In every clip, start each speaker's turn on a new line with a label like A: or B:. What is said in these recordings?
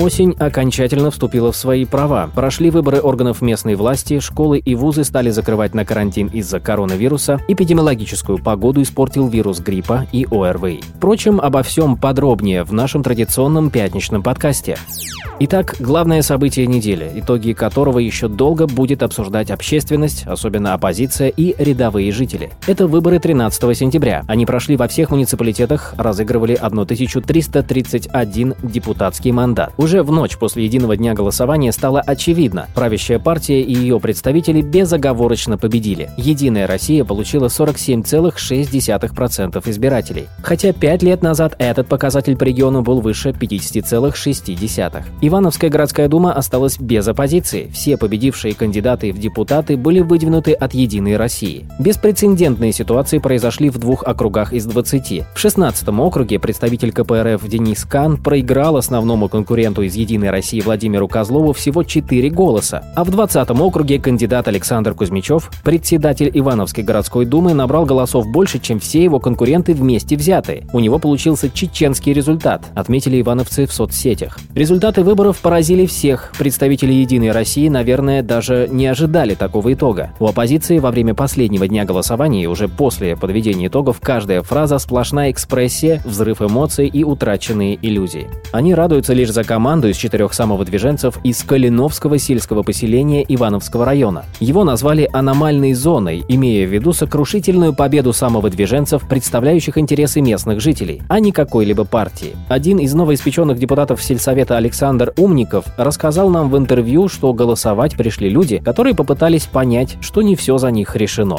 A: Осень окончательно вступила в свои права. Прошли выборы органов местной власти, школы и вузы стали закрывать на карантин из-за коронавируса, эпидемиологическую погоду испортил вирус гриппа и ОРВИ. Впрочем, обо всем подробнее в нашем традиционном пятничном подкасте. Итак, главное событие недели, итоги которого еще долго будет обсуждать общественность, особенно оппозиция и рядовые жители. Это выборы 13 сентября. Они прошли во всех муниципалитетах, разыгрывали 1331 депутатский мандат. Уже в ночь после единого дня голосования стало очевидно, правящая партия и ее представители безоговорочно победили. Единая Россия получила 47,6% избирателей. Хотя пять лет назад этот показатель по региону был выше 50,6%. Ивановская городская дума осталась без оппозиции. Все победившие кандидаты в депутаты были выдвинуты от «Единой России». Беспрецедентные ситуации произошли в двух округах из 20. В 16-м округе представитель КПРФ Денис Кан проиграл основному конкуренту из «Единой России» Владимиру Козлову всего 4 голоса. А в 20-м округе кандидат Александр Кузьмичев, председатель Ивановской городской думы, набрал голосов больше, чем все его конкуренты вместе взятые. У него получился чеченский результат, отметили ивановцы в соцсетях. Результаты выборов поразили всех. Представители «Единой России», наверное, даже не ожидали такого итога. У оппозиции во время последнего дня голосования и уже после подведения итогов каждая фраза сплошная экспрессия, взрыв эмоций и утраченные иллюзии. Они радуются лишь за команду из четырех самовыдвиженцев из Калиновского сельского поселения Ивановского района. Его назвали аномальной зоной, имея в виду сокрушительную победу самовыдвиженцев, представляющих интересы местных жителей, а не какой-либо партии. Один из новоиспеченных депутатов сельсовета Александр Умников рассказал нам в интервью, что голосовать пришли люди, которые попытались понять, что не все за них решено.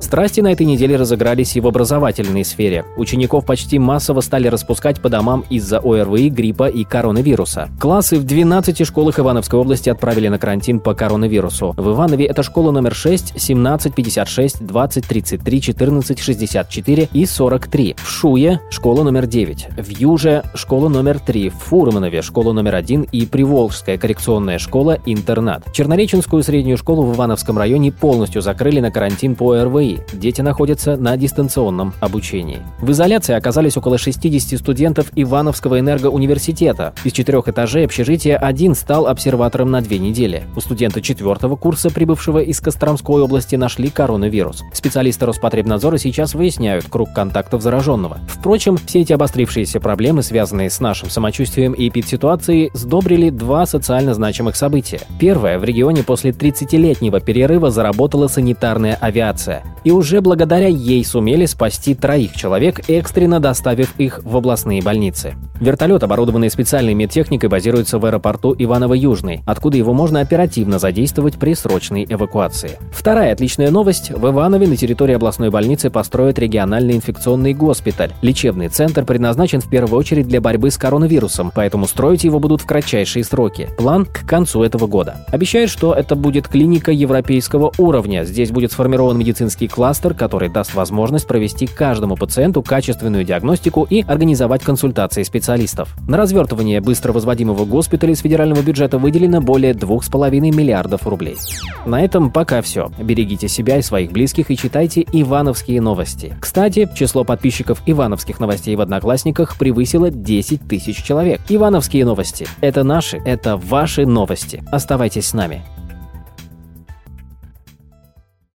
A: Страсти на этой неделе разыгрались и в образовательной сфере. Учеников почти массово стали распускать по домам из-за ОРВИ, гриппа и коронавируса. Классы в 12 школах Ивановской области отправили на карантин по коронавирусу. В Иванове это школа номер 6, 17, 56, 20, 33, 14, 64 и 43. В Шуе – школа номер 9. В Юже – школа номер 3. В Фурманове – школа номер 1 и Приволжская коррекционная школа-интернат. Чернореченскую среднюю школу в Ивановском районе полностью закрыли на карантин по ОРВИ дети находятся на дистанционном обучении. В изоляции оказались около 60 студентов Ивановского энергоуниверситета. Из четырех этажей общежития один стал обсерватором на две недели. У студента четвертого курса, прибывшего из Костромской области, нашли коронавирус. Специалисты Роспотребнадзора сейчас выясняют круг контактов зараженного. Впрочем, все эти обострившиеся проблемы, связанные с нашим самочувствием и эпидситуацией, сдобрили два социально значимых события. Первое. В регионе после 30-летнего перерыва заработала санитарная авиация. И уже благодаря ей сумели спасти троих человек, экстренно доставив их в областные больницы. Вертолет, оборудованный специальной медтехникой, базируется в аэропорту Иваново-Южный, откуда его можно оперативно задействовать при срочной эвакуации. Вторая отличная новость. В Иванове на территории областной больницы построят региональный инфекционный госпиталь. Лечебный центр предназначен в первую очередь для борьбы с коронавирусом, поэтому строить его будут в кратчайшие сроки. План к концу этого года. Обещают, что это будет клиника европейского уровня. Здесь будет сформирован медицинский кластер, который даст возможность провести каждому пациенту качественную диагностику и организовать консультации специалистов. На развертывание быстро возводимого госпиталя из федерального бюджета выделено более 2,5 миллиардов рублей. На этом пока все. Берегите себя и своих близких и читайте Ивановские новости. Кстати, число подписчиков Ивановских новостей в Одноклассниках превысило 10 тысяч человек. Ивановские новости. Это наши, это ваши новости. Оставайтесь с нами.